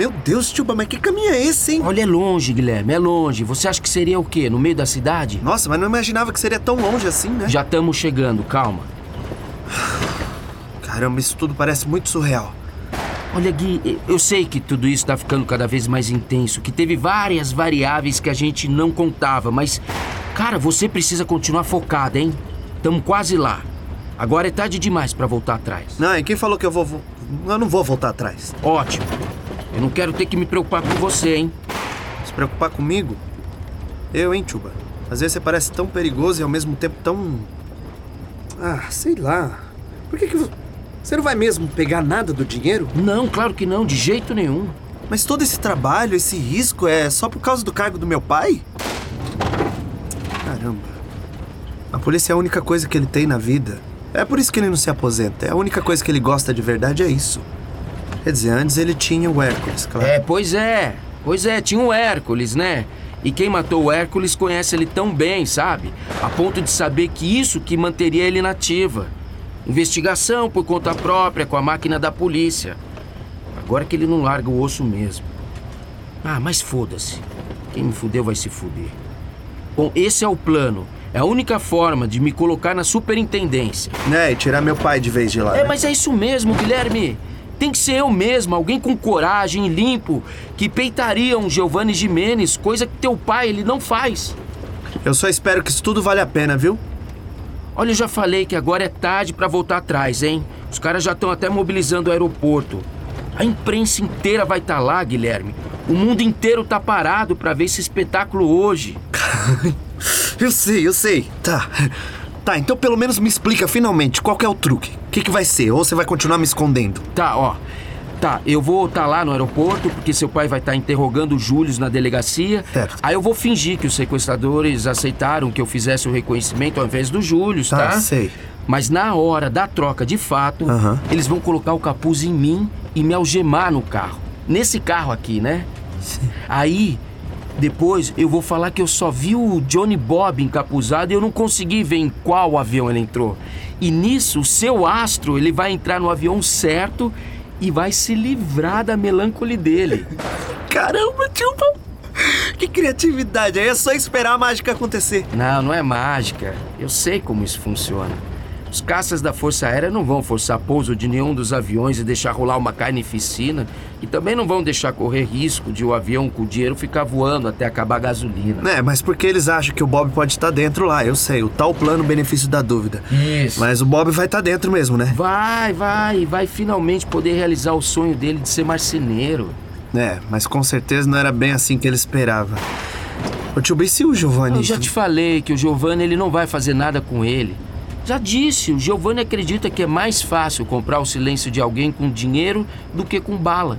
Meu Deus, Tuba, mas que caminho é esse, hein? Olha, é longe, Guilherme, é longe. Você acha que seria o quê? No meio da cidade? Nossa, mas não imaginava que seria tão longe assim, né? Já estamos chegando, calma. Caramba, isso tudo parece muito surreal. Olha, Gui, eu sei que tudo isso tá ficando cada vez mais intenso, que teve várias variáveis que a gente não contava, mas, cara, você precisa continuar focado, hein? Tamo quase lá. Agora é tarde demais pra voltar atrás. Não, e quem falou que eu vou. vo- Eu não vou voltar atrás. Ótimo. Eu não quero ter que me preocupar com você, hein? Se preocupar comigo? Eu, hein, Tuba? Às vezes você parece tão perigoso e ao mesmo tempo tão. Ah, sei lá. Por que que vo- você não vai mesmo pegar nada do dinheiro? Não, claro que não, de jeito nenhum. Mas todo esse trabalho, esse risco é só por causa do cargo do meu pai? Caramba. A polícia é a única coisa que ele tem na vida. É por isso que ele não se aposenta. É a única coisa que ele gosta de verdade é isso. Quer dizer, antes ele tinha o Hércules, claro. É, pois é. Pois é, tinha o Hércules, né? E quem matou o Hércules conhece ele tão bem, sabe? A ponto de saber que isso que manteria ele nativa. Investigação por conta própria com a máquina da polícia. Agora que ele não larga o osso mesmo. Ah, mas foda-se. Quem me fudeu vai se fuder. Bom, esse é o plano. É a única forma de me colocar na superintendência. Né, e tirar meu pai de vez de lá. É, né? mas é isso mesmo, Guilherme. Tem que ser eu mesmo, alguém com coragem, limpo, que peitaria um Giovanni Jimenez, coisa que teu pai ele não faz. Eu só espero que isso tudo vale a pena, viu? Olha, eu já falei que agora é tarde pra voltar atrás, hein? Os caras já estão até mobilizando o aeroporto. A imprensa inteira vai estar lá, Guilherme. O mundo inteiro tá parado pra ver esse espetáculo hoje. Eu sei, eu sei. Tá. Tá, então pelo menos me explica finalmente qual é o truque. O que, que vai ser? Ou você vai continuar me escondendo? Tá, ó. Tá, eu vou estar lá no aeroporto, porque seu pai vai estar interrogando o Júlio na delegacia. Certo. Aí eu vou fingir que os sequestradores aceitaram que eu fizesse o reconhecimento ao invés do Júlio, tá? Tá, sei. Mas na hora da troca de fato, eles vão colocar o capuz em mim e me algemar no carro. Nesse carro aqui, né? Aí, depois eu vou falar que eu só vi o Johnny Bob encapuzado e eu não consegui ver em qual avião ele entrou. E nisso, o seu astro, ele vai entrar no avião certo e vai se livrar da melancolia dele. Caramba, tio. Que criatividade. Aí é só esperar a mágica acontecer. Não, não é mágica. Eu sei como isso funciona. Os caças da Força Aérea não vão forçar pouso de nenhum dos aviões e deixar rolar uma carnificina. E também não vão deixar correr risco de o avião com o dinheiro ficar voando até acabar a gasolina. É, mas porque eles acham que o Bob pode estar dentro lá, eu sei. O tal plano benefício da dúvida. Isso. Mas o Bob vai estar dentro mesmo, né? Vai, vai, vai finalmente poder realizar o sonho dele de ser marceneiro. É, mas com certeza não era bem assim que ele esperava. Ô tio, e se o Giovanni... Eu já te falei que o Giovanni ele não vai fazer nada com ele. Já disse, o Giovanni acredita que é mais fácil comprar o silêncio de alguém com dinheiro do que com bala.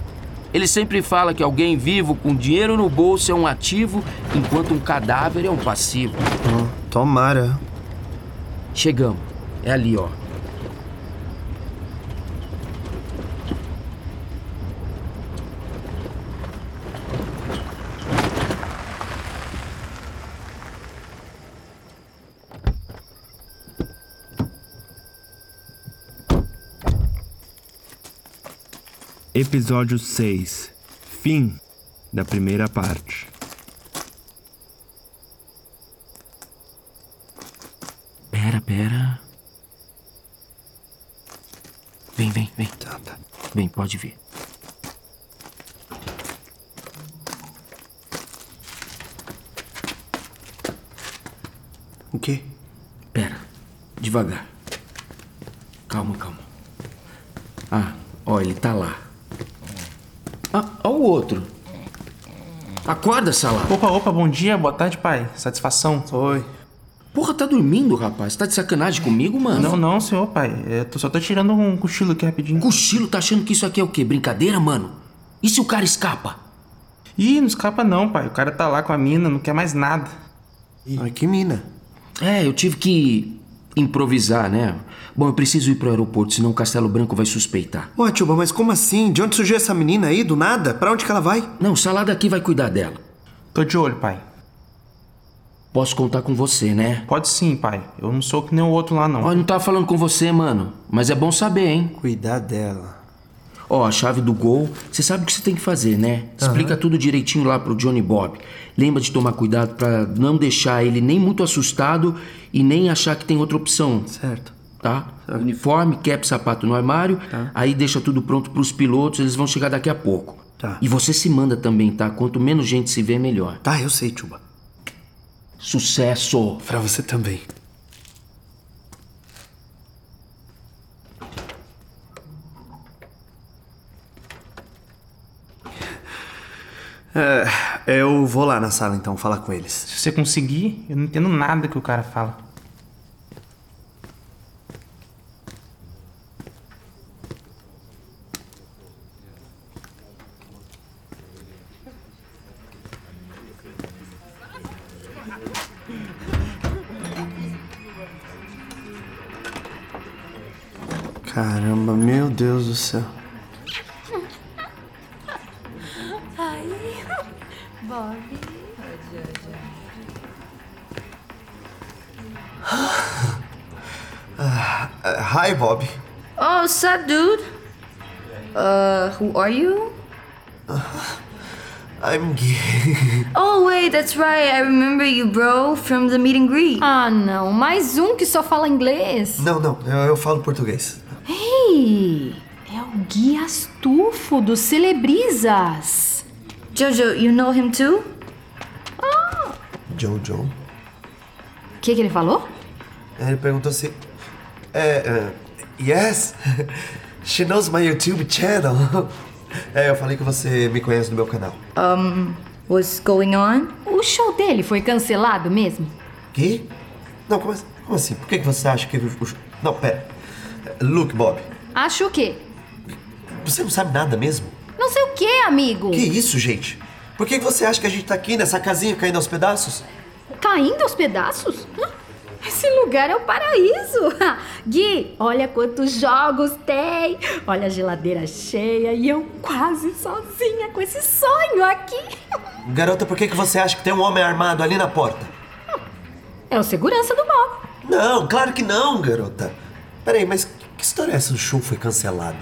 Ele sempre fala que alguém vivo com dinheiro no bolso é um ativo, enquanto um cadáver é um passivo. Ó, tomara. Chegamos. É ali, ó. Episódio 6 Fim da primeira parte. Pera, pera. Vem, vem, vem. Tá, tá. Vem, pode vir. O quê? Pera, devagar. Calma, calma. Ah, ó, ele tá lá. Ah, ó o outro. Acorda, salada. Opa, opa, bom dia, boa tarde, pai. Satisfação? Oi. Porra, tá dormindo, rapaz? Tá de sacanagem comigo, mano? Não, não, senhor, pai. Eu tô- só tô tirando um cochilo aqui rapidinho. Cochilo tá achando que isso aqui é o quê? Brincadeira, mano? E se o cara escapa? Ih, não escapa não, pai. O cara tá lá com a mina, não quer mais nada. Ai, que mina. É, eu tive que improvisar, né? Bom, eu preciso ir pro aeroporto, senão o Castelo Branco vai suspeitar. Ô, tio, mas como assim? De onde surgiu essa menina aí, do nada? Pra onde que ela vai? Não, o Salada aqui vai cuidar dela. Tô de olho, pai. Posso contar com você, né? Pode sim, pai. Eu não sou que nem o outro lá, não. Ó, eu não tava falando com você, mano. Mas é bom saber, hein? Cuidar dela. Ó, a chave do gol, você sabe o que você tem que fazer, né? Explica tudo direitinho lá pro Johnny Bob. Lembra de tomar cuidado pra não deixar ele nem muito assustado e nem achar que tem outra opção, Certo. tá? Uniforme, cap, sapato no armário, Tá. aí deixa tudo pronto pros pilotos, eles vão chegar daqui a pouco. Tá. E você se manda também, tá? Quanto menos gente se vê, melhor. Tá, eu sei, Chuba. Sucesso! Pra você também. É, eu vou lá na sala então falar com eles. Se você conseguir, eu não entendo nada que o cara fala. Caramba, meu Deus do céu. Ah, Hi, Bob. Oh, sup, dude? Uh, who are you? I'm gay. Oh, wait, that's right. I remember you, bro, from the meet and greet. Ah, não. Mais um que só fala inglês. Não, não, eu, eu falo português. Ei, é o guia astufo dos Celebrizas. Jojo, you know him too? Jojo. O que, que ele falou? Ele perguntou se. É. é, yes! She knows my YouTube channel. É, eu falei que você me conhece do meu canal. What's going on? O show dele foi cancelado mesmo? Que? Não, como assim? Como assim? Por que que você acha que. Não, pera. Look, Bob. Acho o quê? Você não sabe nada mesmo? Não sei o quê, amigo. Que isso, gente? Por que que você acha que a gente tá aqui nessa casinha caindo aos pedaços? Caindo aos pedaços? Hã? Esse lugar é o paraíso. Gui, olha quantos jogos tem. Olha a geladeira cheia e eu quase sozinha com esse sonho aqui. Garota, por que que você acha que tem um homem armado ali na porta? É o segurança do Bob. Não, claro que não, garota. Peraí, mas que história é essa? O show foi cancelado.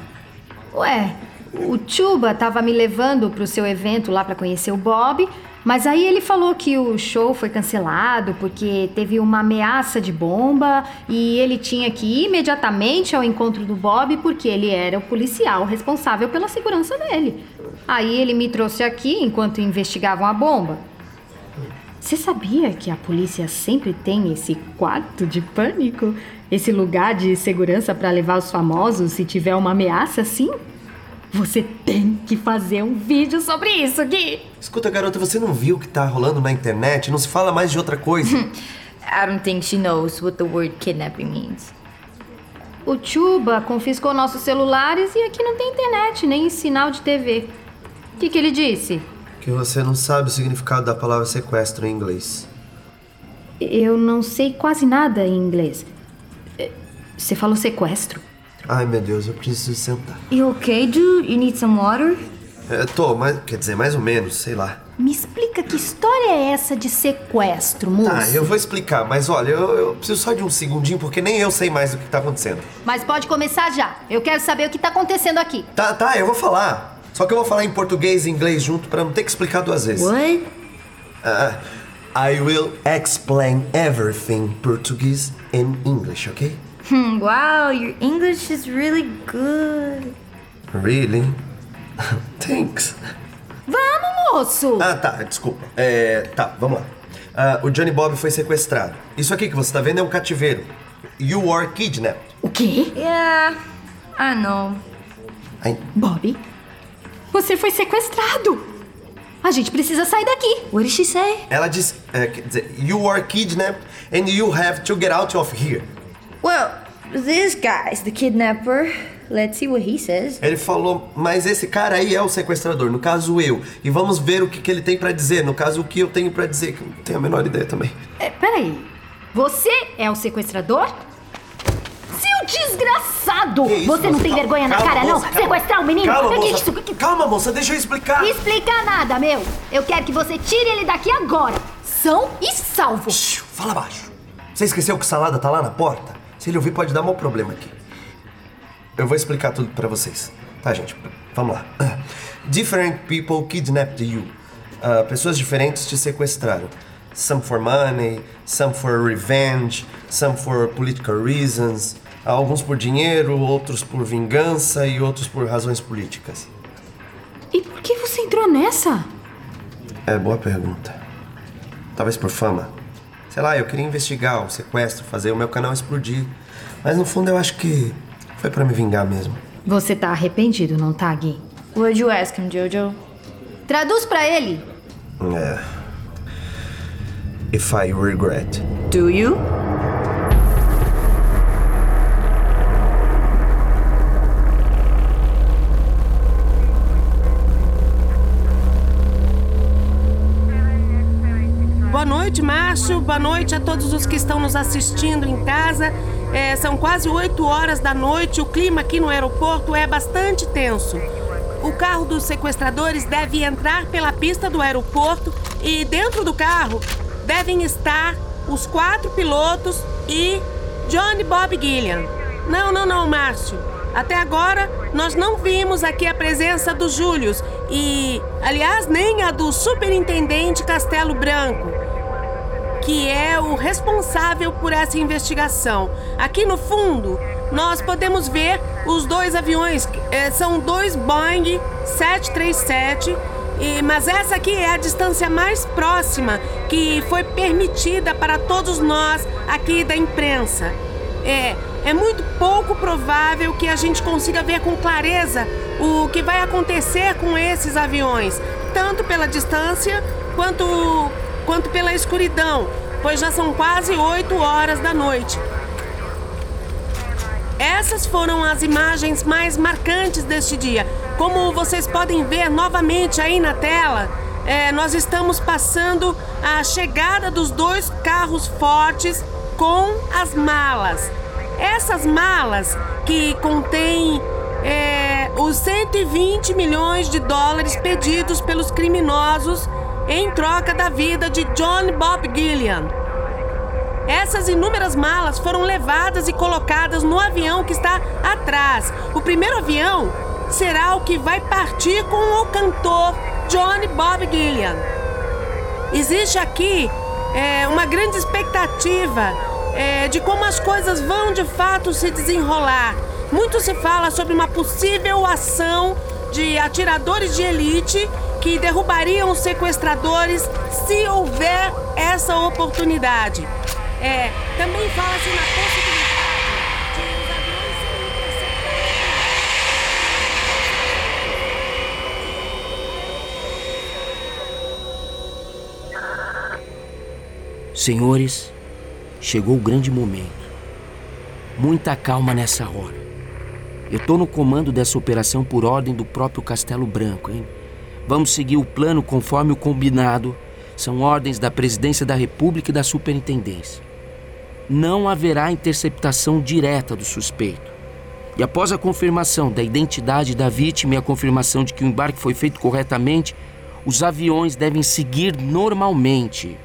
Ué, o Chuba tava me levando pro seu evento lá pra conhecer o Bob, mas aí ele falou que o show foi cancelado porque teve uma ameaça de bomba e ele tinha que ir imediatamente ao encontro do Bob porque ele era o policial responsável pela segurança dele. Aí ele me trouxe aqui enquanto investigavam a bomba. Você sabia que a polícia sempre tem esse quarto de pânico? Esse lugar de segurança para levar os famosos se tiver uma ameaça assim? Você tem que fazer um vídeo sobre isso, Gui! Escuta, garota, você não viu o que tá rolando na internet? Não se fala mais de outra coisa. I don't think she knows what the word kidnapping means. O Chuba confiscou nossos celulares e aqui não tem internet, nem sinal de TV. O que, que ele disse? que você não sabe o significado da palavra sequestro em inglês. Eu não sei quase nada em inglês. Eh, Você falou sequestro? Ai, meu Deus, eu preciso sentar. You okay, dude? You need some water? É, tô, mas, quer dizer, mais ou menos, sei lá. Me explica que história é essa de sequestro, moço? Ah, eu vou explicar, mas olha, eu, eu preciso só de um segundinho, porque nem eu sei mais do que tá acontecendo. Mas pode começar já. Eu quero saber o que tá acontecendo aqui. Tá, tá, eu vou falar. Só que eu vou falar em português e inglês junto pra não ter que explicar duas vezes. What? Ah, I will explain everything Portuguese and English, okay? Hmm, wow, your English is really good. Really? Thanks. Vamos, moço! Ah, tá, desculpa. É, tá, vamos lá. Ah, o Johnny Bob foi sequestrado. Isso aqui que você tá vendo é um cativeiro. You were kidnapped. O quê? Yeah, I know. Ai, Bob, você foi sequestrado. A gente precisa sair daqui. What did she say? ela disse, é, quer dizer, you were kidnapped and you have to get out of here. Well, this guy's the kidnapper. Let's see what he says. Ele falou, mas esse cara aí é o sequestrador, no caso eu. E vamos ver o que, que ele tem pra dizer, no caso o que eu tenho pra dizer, que eu não tenho a menor ideia também. É, peraí. Você é o sequestrador? Seu desgraçado! Que isso, você não moça? tem Calma, vergonha na calma, cara, moça, não? calma. Sequestrar o menino? Calma, Que moça. isso? Que- Calma, moça, deixa eu explicar. Explica nada, meu. Eu quero que você tire ele daqui agora. São e salvo. Shhh, fala baixo. Você esqueceu que o salada tá lá na porta? Se ele ouvir, pode dar mau problema aqui. Eu vou explicar tudo pra vocês. Tá, gente, vamos lá. Different people kidnapped you. Uh, pessoas diferentes te sequestraram. Some for money, some for revenge, some for political reasons. Alguns por dinheiro, outros por vingança e outros por razões políticas. E por que você entrou nessa? É boa pergunta. Talvez por fama. Sei lá, eu queria investigar o sequestro, fazer o meu canal explodir. Mas no fundo eu acho que foi para me vingar mesmo. Você tá arrependido, não tá, Gui? What'd you ask him, Jojo? Traduz pra ele. É. If I regret. Do you? Noite, Márcio. Boa noite a todos os que estão nos assistindo em casa. É, são quase 8 horas da noite. O clima aqui no aeroporto é bastante tenso. O carro dos sequestradores deve entrar pela pista do aeroporto e dentro do carro devem estar os quatro pilotos e Johnny Bob Gillian. Não, não, não, Márcio. Até agora nós não vimos aqui a presença do Július e, aliás, nem a do superintendente Castelo Branco que é o responsável por essa investigação. Aqui no fundo, nós podemos ver os dois aviões. É, são dois Boeing 737. E, mas essa aqui é a distância mais próxima que foi permitida para todos nós aqui da imprensa. É, é muito pouco provável que a gente consiga ver com clareza o que vai acontecer com esses aviões, tanto pela distância quanto quanto pela escuridão, pois já são quase 8 horas da noite. Essas foram as imagens mais marcantes deste dia. Como vocês podem ver novamente aí na tela, é, nós estamos passando a chegada dos dois carros fortes com as malas. Essas malas que contêm é, os 120 milhões de dólares pedidos pelos criminosos em troca da vida de John Bob Gillian. Essas inúmeras malas foram levadas e colocadas no avião que está atrás. O primeiro avião será o que vai partir com o cantor John Bob Gillian. Existe aqui é, uma grande expectativa é, de como as coisas vão de fato se desenrolar. Muito se fala sobre uma possível ação de atiradores de elite que derrubariam os sequestradores se houver essa oportunidade. É, também fala-se na possibilidade. Senhores, chegou o grande momento. Muita calma nessa hora. Eu tô no comando dessa operação por ordem do próprio Castelo Branco, hein? Vamos seguir o plano conforme o combinado. São ordens da Presidência da República e da Superintendência. Não haverá interceptação direta do suspeito. E após a confirmação da identidade da vítima e a confirmação de que o embarque foi feito corretamente, os aviões devem seguir normalmente.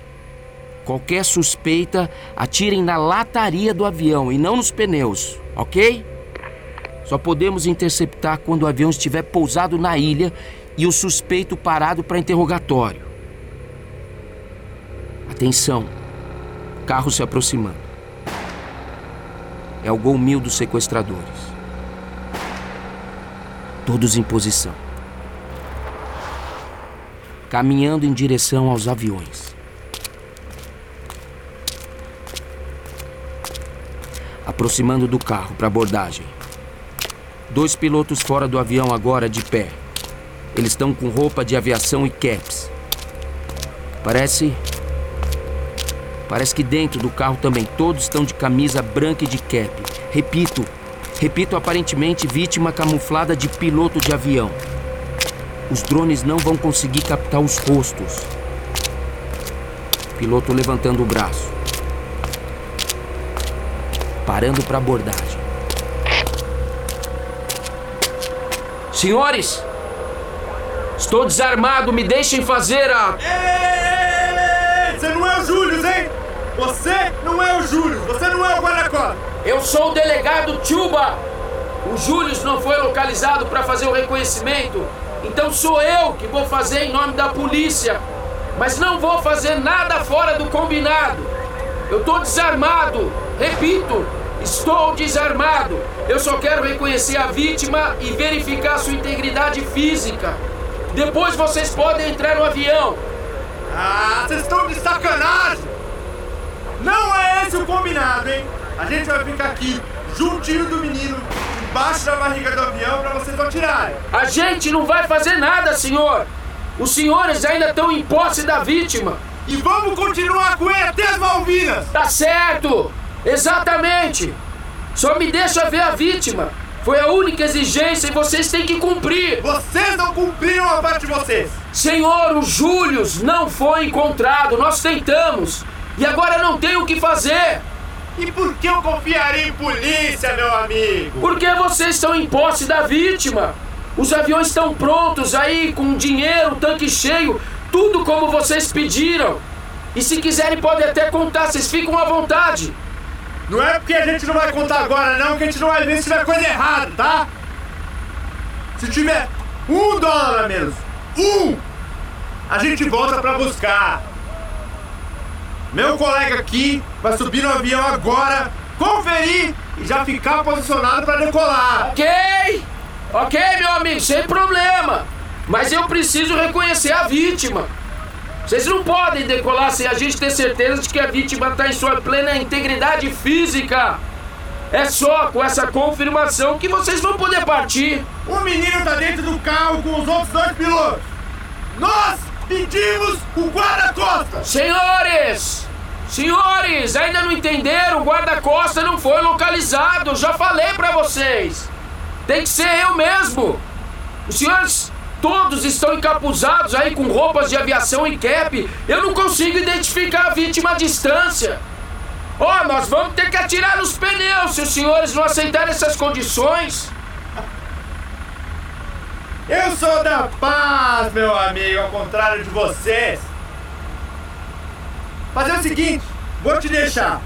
Qualquer suspeita, atirem na lataria do avião e não nos pneus, ok? Só podemos interceptar quando o avião estiver pousado na ilha e o suspeito parado para interrogatório. Atenção, carro se aproximando. É o gol mil dos sequestradores. Todos em posição. Caminhando em direção aos aviões. Aproximando do carro para abordagem. Dois pilotos fora do avião agora de pé. Eles estão com roupa de aviação e caps. Parece. Parece que dentro do carro também todos estão de camisa branca e de cap. Repito, repito, aparentemente vítima camuflada de piloto de avião. Os drones não vão conseguir captar os rostos. Piloto levantando o braço. Parando para abordagem. Senhores, Estou desarmado, me deixem fazer a. Ei, você não é o Júlio, hein? Você não é o Júlio, você não é o Guaracó. Eu sou o delegado Chuba, o O Júlio não foi localizado para fazer o reconhecimento, então sou eu que vou fazer em nome da polícia. Mas não vou fazer nada fora do combinado. Eu tô desarmado. Repito, estou desarmado. Eu só quero reconhecer a vítima e verificar sua integridade física. Depois vocês podem entrar no avião. Ah, vocês estão de sacanagem! Não é esse o combinado, hein? A gente vai ficar aqui, juntinho do menino, embaixo da barriga do avião pra vocês atirarem. A gente não vai fazer nada, senhor. Os senhores ainda estão em posse da vítima. E vamos continuar com ele até as Malvinas! Tá certo! Exatamente! Só me deixa ver a vítima. Foi a única exigência e vocês têm que cumprir. Vocês não cumpriram a parte de vocês! Senhor, o Július não foi encontrado. Nós tentamos. E agora não tem o que fazer. E por que eu confiaria em polícia, meu amigo? Porque vocês estão em posse da vítima. Os aviões estão prontos aí, com dinheiro, tanque cheio, tudo como vocês pediram. E se quiserem, podem até contar, vocês ficam à vontade. Não é porque a gente não vai contar agora, não, que a gente não vai ver se tiver coisa errada, tá? Se tiver um dólar a menos, um, a gente volta pra buscar. Meu colega aqui vai subir no avião agora, conferir e já ficar posicionado pra decolar. Ok? Ok, meu amigo, sem problema. Mas eu preciso reconhecer a vítima. Vocês não podem decolar sem a gente ter certeza de que a vítima está em sua plena integridade física. É só com essa confirmação que vocês vão poder partir. O menino tá dentro do carro com os outros dois pilotos. Nós pedimos o guarda-costas. Senhores! Senhores, ainda não entenderam? O guarda-costa não foi localizado. Já falei pra vocês. Tem que ser eu mesmo. Os senhores todos estão encapuzados aí com roupas de aviação e cap. Eu não consigo identificar a vítima à distância. Ó, oh, nós vamos ter que atirar nos pneus se os senhores não aceitarem essas condições. Eu sou da paz, meu amigo, ao contrário de vocês. Fazer o seguinte, vou te deixar.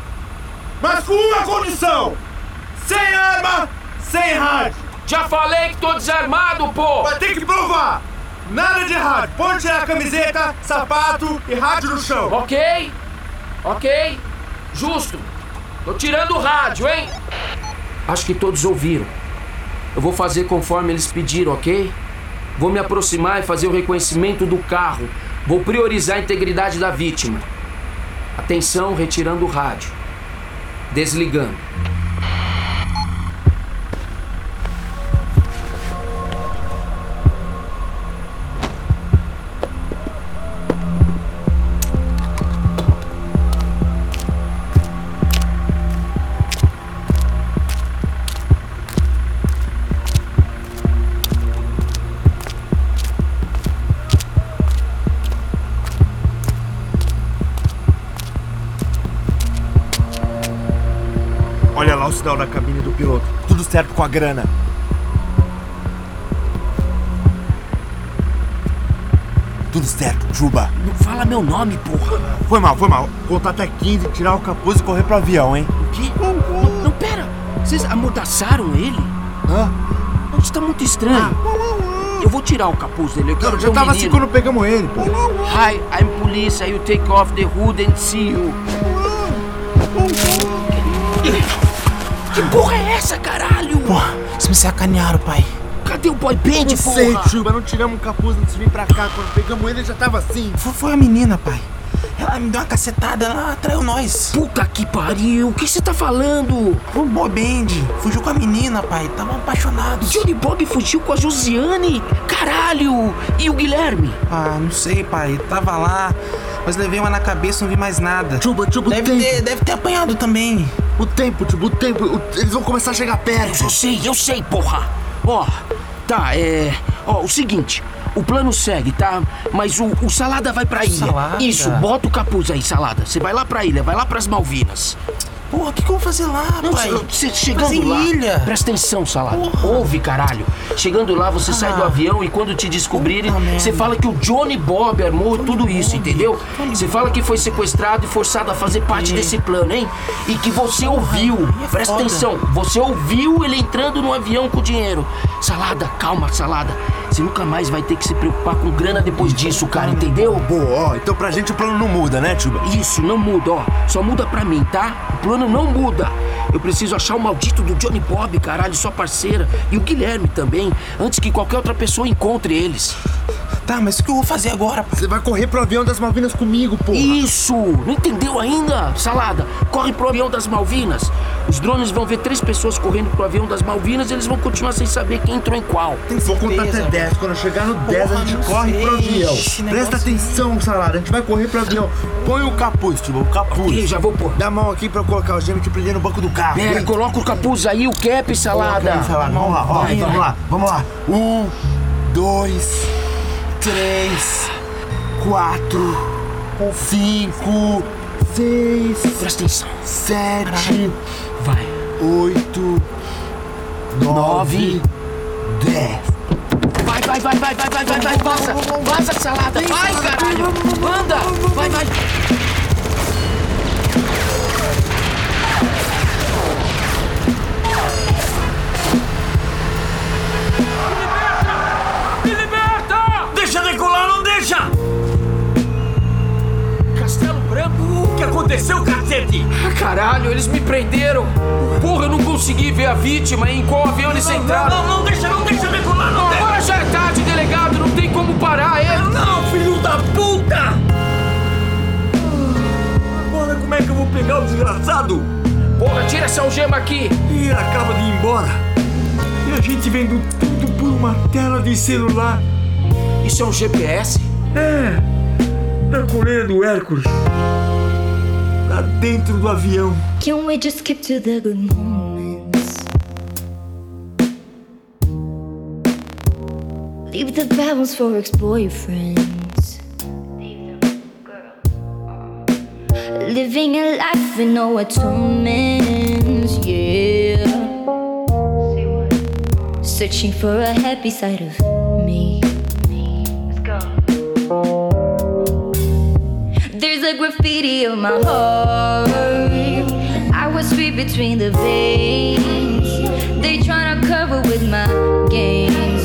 Mas com uma condição: sem arma, sem rádio. Já falei que tô desarmado, pô! Vai ter que provar! Nada de rádio. Pode tirar a camiseta, sapato e rádio no chão. Ok? Ok? Justo. Tô tirando o rádio, hein? Acho que todos ouviram. Eu vou fazer conforme eles pediram, ok? Vou me aproximar e fazer o reconhecimento do carro. Vou priorizar a integridade da vítima. Atenção, retirando o rádio. Desligando. Sinal da cabine do piloto. Tudo certo com a grana. Tudo certo, Chuba. Não fala meu nome, porra. Foi mal, foi mal. Contar até 15, tirar o capuz e correr pro avião, hein? O quê? Não, não pera. Vocês amordaçaram ele? Hã? Não, Isso tá muito estranho. Eu vou tirar o capuz dele. Eu já o tava assim menino. quando pegamos ele, pô. Hi, I'm police. I will take off the hood and see you. Que porra é essa, caralho? Porra, vocês me sacanearam, pai. Cadê o boy band, Não porra? sei, Chuba, não tiramos o capuz antes de vir pra cá. Quando pegamos ele, ele já tava assim. Foi, foi a menina, pai. Ela me deu uma cacetada, ela atraiu nós. Puta que pariu. O que você tá falando? O boy band fugiu com a menina, pai. Tava apaixonado. Johnny Bob fugiu com a Josiane? Caralho! E o Guilherme? Ah, não sei, pai. Tava lá, mas levei uma na cabeça e não vi mais nada. Chuba, Chuba, Deve tempo. ter, deve ter apanhado também. O tempo, Chuba, o tempo. o- Eles vão começar a chegar perto. Eu sei, eu sei, porra. Ó, tá, é. Ó, o seguinte. O plano segue, tá? Mas o, o Salada vai pra ilha. Salada? Isso, bota o capuz aí, Salada. Você vai lá pra ilha, vai lá pras Malvinas. Porra, o que, que eu vou fazer lá, Não, pai? você chegando Mas em lá. ilha. Presta atenção, Salada. Ouve, caralho. Chegando lá, você sai do Ah. avião e quando te descobrirem, Puta merda. você fala que o Johnny Bob armou tudo isso, entendeu? Você fala que foi sequestrado e forçado a fazer parte desse plano, hein? E que você ouviu. é Presta foda. atenção. Você ouviu ele entrando no avião com dinheiro. Salada, calma, Salada. Você nunca mais vai ter que se preocupar com grana depois disso, cara, entendeu? Boa, ó, então pra gente o plano não muda, né, Tuba? Isso, não muda, ó. Só muda pra mim, tá? O plano não muda. Eu preciso achar o maldito do Johnny Bob, caralho, sua parceira. E o Guilherme também, antes que qualquer outra pessoa encontre eles. Tá, mas o que eu vou fazer agora, pai? Você vai correr pro avião das Malvinas comigo, porra. Isso! Não entendeu ainda? Salada, corre pro avião das Malvinas. Os drones vão ver três pessoas correndo pro avião das Malvinas e eles vão continuar sem saber quem entrou em qual. Tem Vou contar até certeza? 10. Quando eu chegar no 10, a gente corre sei. pro avião. Presta negócio- atenção, Salada. A gente vai correr pro avião. Põe o capuz, Tuba, o capuz. Ih, já vou pôr. Dá a mão aqui pra eu colocar o gêmeo que prender no banco do carro. Pera, coloca o capuz aí, o cap, salada. Aí, Salada. Vamos lá, ó, Vai, vamos vai. lá, vamos lá. Um, dois, três, quatro, cinco, seis, Presta atenção. sete, Vai oito, nove, dez. Vai, vai, vai, vai, vai, vai, vai, vai, passa! Passa, salada! Vai, caralho! Manda! Vai, vai! Vítima em qual avião eles Não, entraram! não, não deixa, não deixa decolar, não deixa! Agora já é tarde, delegado, não tem como parar ele! Não, filho da puta! Agora como é que eu vou pegar o desgraçado? Porra, tira essa algema aqui! Ele acaba de ir embora. E a gente vendo tudo por uma tela de celular. Isso é um GPS? É, da coleira do Hércules. Lá dentro do avião. Can we just skip to the good moments? Leave the bad ones for ex-boyfriends. Leave them, girl. Living a life with no atonements, yeah. Searching for a happy side of me. There's a graffiti on my heart. I was free between the veins. They tryna cover with my games,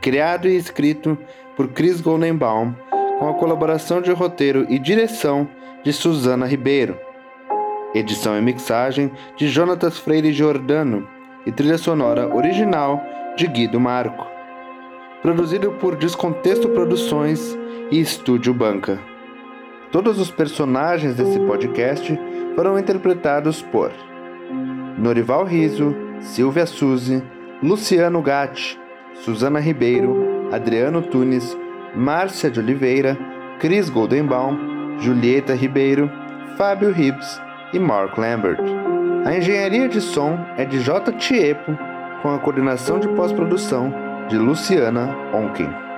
Criado e escrito por Chris Goldenbaum, com a colaboração de roteiro e direção de Suzana Ribeiro. Edição e mixagem de Jonatas Freire Giordano e trilha sonora original de Guido Marco. Produzido por Descontexto Produções e Estúdio Banca. Todos os personagens desse podcast foram interpretados por Norival Riso, Silvia Suzy, Luciano Gatti, Suzana Ribeiro, Adriano Tunes, Márcia de Oliveira, Cris Goldenbaum, Julieta Ribeiro, Fábio Hibbs e Mark Lambert. A engenharia de som é de J. Tiepo, com a coordenação de pós-produção de Luciana Onken.